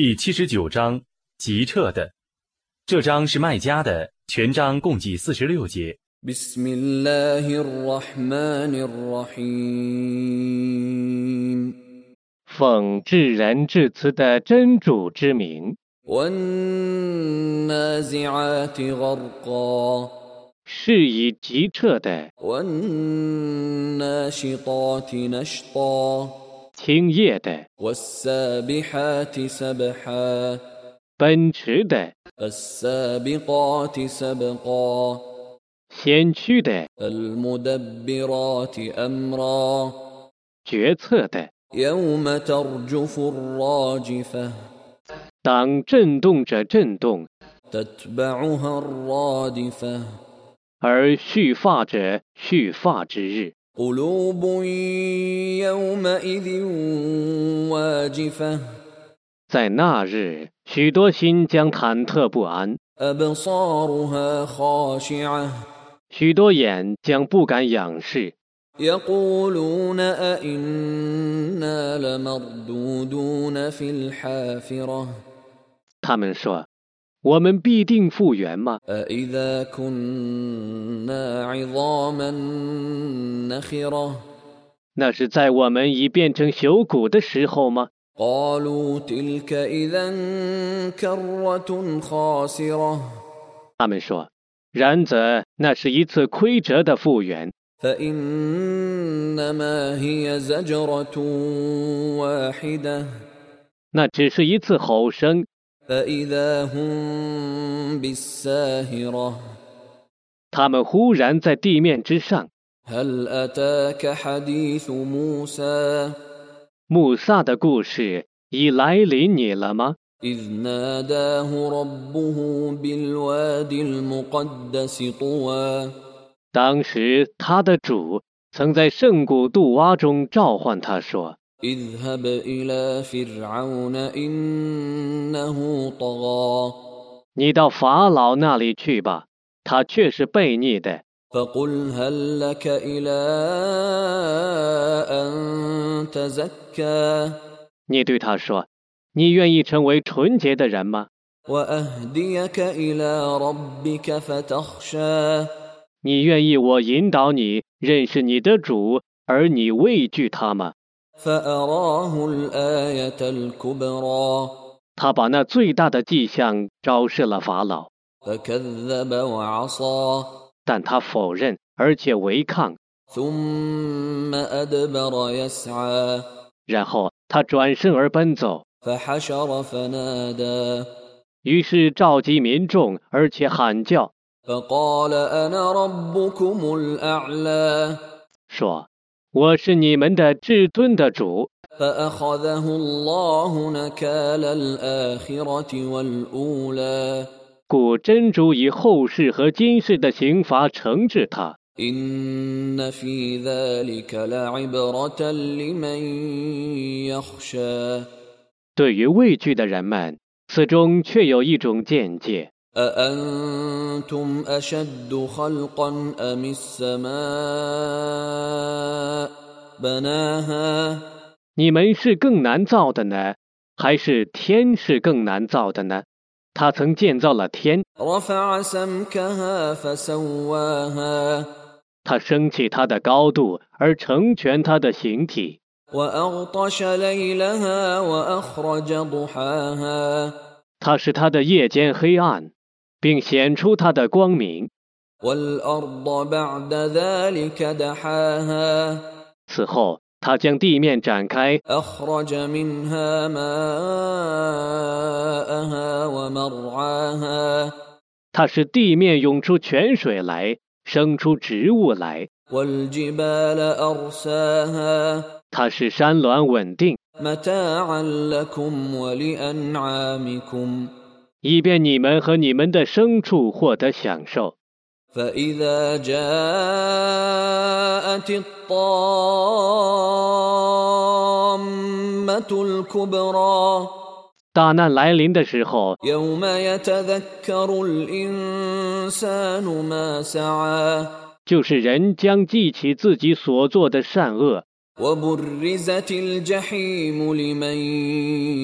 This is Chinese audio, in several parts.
第七十九章，吉彻的。这章是卖家的全章，共计四十六节，奉至人至慈的真主之名，是以吉彻的。听夜的，奔驰的，先驱的，决策的，当震动着震动，而蓄发者蓄发之日。在那日，许多心将忐忑不安，许多眼将不敢仰视。他们说。我们必定复原吗？那是在我们已变成朽骨的时候吗？他们说然则那是一次亏折的复原。那只是一次吼声他们忽然在地面之上，穆萨的故事已来临。你了吗？当时他的主曾在圣古杜瓦中召唤他说。اذهب إلى فرعون إنه طغى：“ 你到法老那里去吧，他却是悖逆的。 فقل هل لك إلى أن تزكى 你对他说：你愿意成为纯洁的人吗？ وأهديك إلى ربك فتخشى 你愿意我引导你认识你的主，而你畏惧他吗？” 他把那最大的迹象昭示了法老。但他否认而且违抗。然后他转身而奔走。于是召集民众而且喊叫。说我是你们的至尊的主。古真主以后世和今世的刑罚惩治他。对于畏惧的人们，此中却有一种见解。أأنتم أشد خلقا أم السماء بناها 你们是更难造的呢，还是天是更难造的呢？他曾建造了天， رفع سمكها فسواها 他升起它的高度，而成全它的形体。 وأغطش ليلها وأخرج ضحاها 它使它的夜间黑暗， 并显出它的光明。此后，他将地面展开，他使地面涌出泉水来，生出植物来，他使山峦稳定。以便你们和你们的牲畜获得享受。 فإذا جاءت الطامة الكبرى 大难来临的时候， يوم يتذكر الإنسان ما سعى 就是人将记起自己所做的善恶， وبرزت الجحيم لمن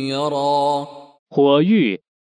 يرى 火狱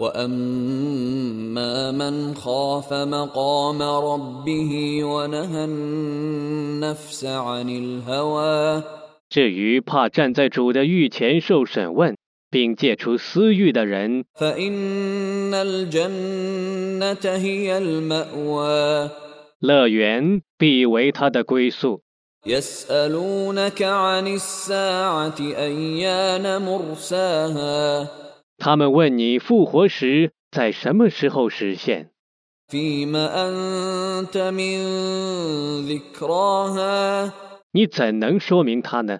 واما من خاف مقام ربه ونهى النفس عن الهوى 至于怕站在主的狱前受审问，并戒除私欲的人， فان الجنه هي الماوى 乐园必为他的归宿。 他们问你复活时在什么时候实现？你怎能说明它呢？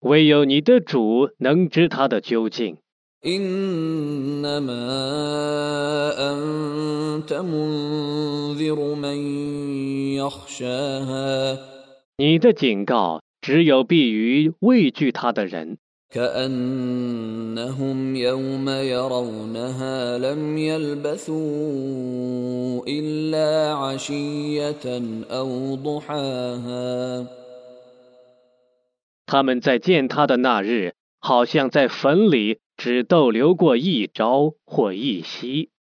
唯有你的主能知它的究竟。你的警告只有必于畏惧他的人， كانهم يوم يرونها لم يلبثوا الا عشيه او ضحاها 他们在见他的那日，好像在坟里只逗留过一朝或一夕。